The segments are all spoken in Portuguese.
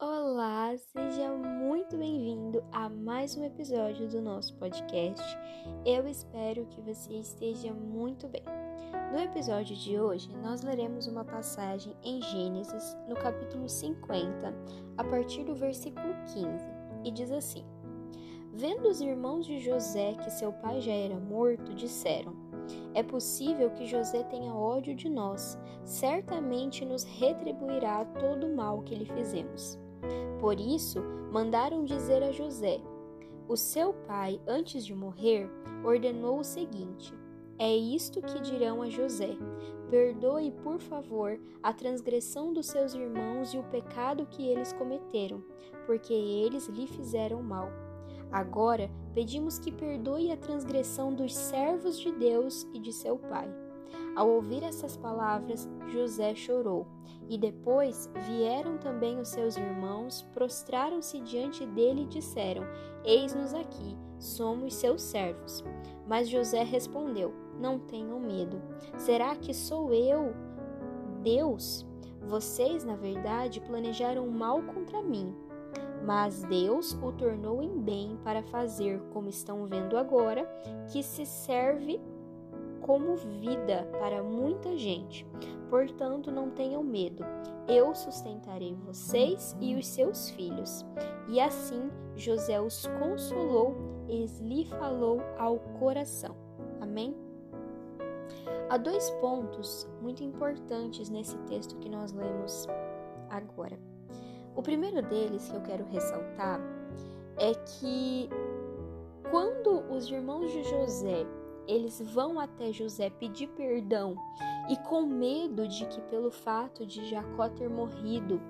Olá, seja muito bem-vindo a mais um episódio do nosso podcast. Eu espero que você esteja muito bem. No episódio de hoje, nós leremos uma passagem em Gênesis, no capítulo 50, a partir do versículo 15, e diz assim: Vendo os irmãos de José que seu pai já era morto, disseram: É possível que José tenha ódio de nós, certamente nos retribuirá todo o mal que lhe fizemos. Por isso, mandaram dizer a José: O seu pai, antes de morrer, ordenou o seguinte: É isto que dirão a José: Perdoe, por favor, a transgressão dos seus irmãos e o pecado que eles cometeram, porque eles lhe fizeram mal. Agora pedimos que perdoe a transgressão dos servos de Deus e de seu pai. Ao ouvir essas palavras, José chorou. E depois vieram também os seus irmãos, prostraram-se diante dele e disseram: Eis-nos aqui, somos seus servos. Mas José respondeu: Não tenham medo. Será que sou eu, Deus? Vocês, na verdade, planejaram mal contra mim. Mas Deus o tornou em bem para fazer, como estão vendo agora, que se serve como vida para muita gente. Portanto, não tenham medo. Eu sustentarei vocês e os seus filhos. E assim José os consolou e lhe falou ao coração. Amém? Há dois pontos muito importantes nesse texto que nós lemos agora. O primeiro deles que eu quero ressaltar é que quando os irmãos de José eles vão até José pedir perdão e com medo de que pelo fato de Jacó ter morrido,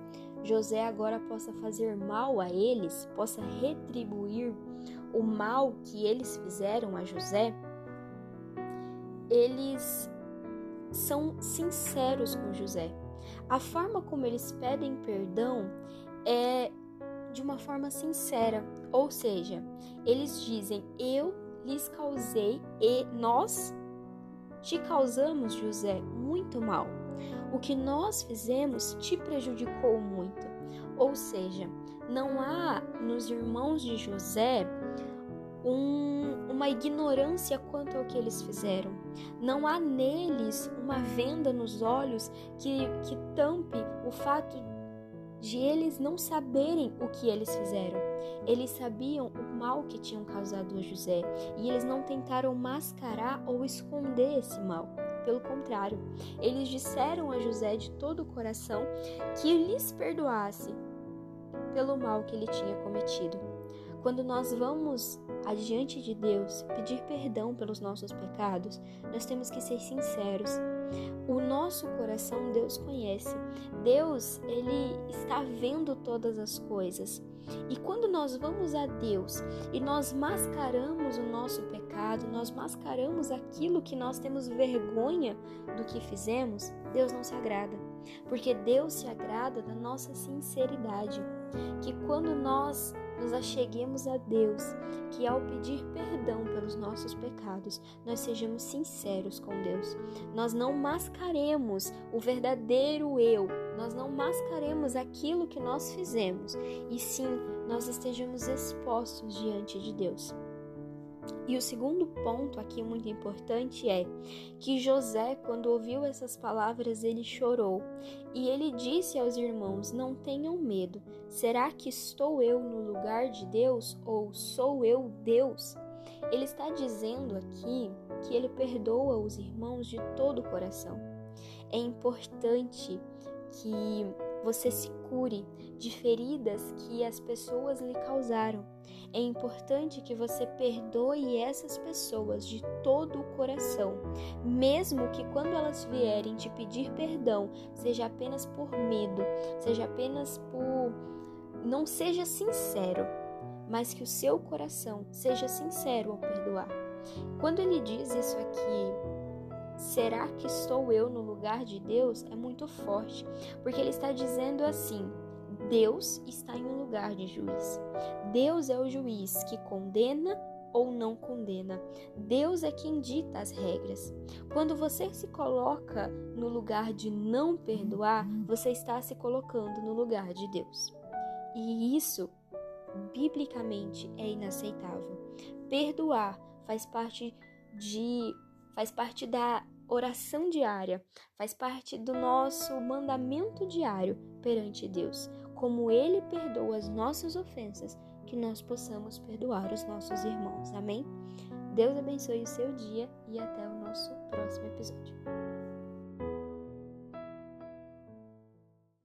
José agora possa fazer mal a eles, possa retribuir o mal que eles fizeram a José, eles são sinceros com José. A forma como eles pedem perdão é de uma forma sincera, ou seja, eles dizem: Eu lhes causei e nós te causamos, José, muito mal. O que nós fizemos te prejudicou muito. Ou seja, não há nos irmãos de José um, uma ignorância quanto ao que eles fizeram. Não há neles uma venda nos olhos que, que tampe o fato de eles não saberem o que eles fizeram. Eles sabiam o mal que tinham causado a José e eles não tentaram mascarar ou esconder esse mal. Pelo contrário, eles disseram a José de todo o coração que lhes perdoasse pelo mal que ele tinha cometido. Quando nós vamos adiante de Deus pedir perdão pelos nossos pecados, nós temos que ser sinceros o nosso coração Deus conhece. Deus, ele está vendo todas as coisas. E quando nós vamos a Deus e nós mascaramos o nosso pecado, nós mascaramos aquilo que nós temos vergonha do que fizemos, Deus não se agrada. Porque Deus se agrada da nossa sinceridade. Que quando nós nos acheguemos a Deus, que ao pedir perdão nossos pecados, nós sejamos sinceros com Deus. Nós não mascaremos o verdadeiro eu, nós não mascaremos aquilo que nós fizemos, e sim nós estejamos expostos diante de Deus. E o segundo ponto aqui muito importante é que José, quando ouviu essas palavras, ele chorou e ele disse aos irmãos: Não tenham medo, será que estou eu no lugar de Deus ou sou eu Deus? Ele está dizendo aqui que ele perdoa os irmãos de todo o coração. É importante que você se cure de feridas que as pessoas lhe causaram. É importante que você perdoe essas pessoas de todo o coração, mesmo que quando elas vierem te pedir perdão, seja apenas por medo, seja apenas por. não seja sincero, mas que o seu coração seja sincero ao perdoar. Quando ele diz isso aqui, será que estou eu no lugar de Deus? É muito forte, porque ele está dizendo assim: Deus está em um lugar de juiz. Deus é o juiz que condena ou não condena. Deus é quem dita as regras. Quando você se coloca no lugar de não perdoar, você está se colocando no lugar de Deus. E isso, biblicamente, é inaceitável. Perdoar faz parte de faz parte da oração diária, faz parte do nosso mandamento diário perante Deus. Como ele perdoa as nossas ofensas, que nós possamos perdoar os nossos irmãos. Amém? Deus abençoe o seu dia e até o nosso próximo episódio.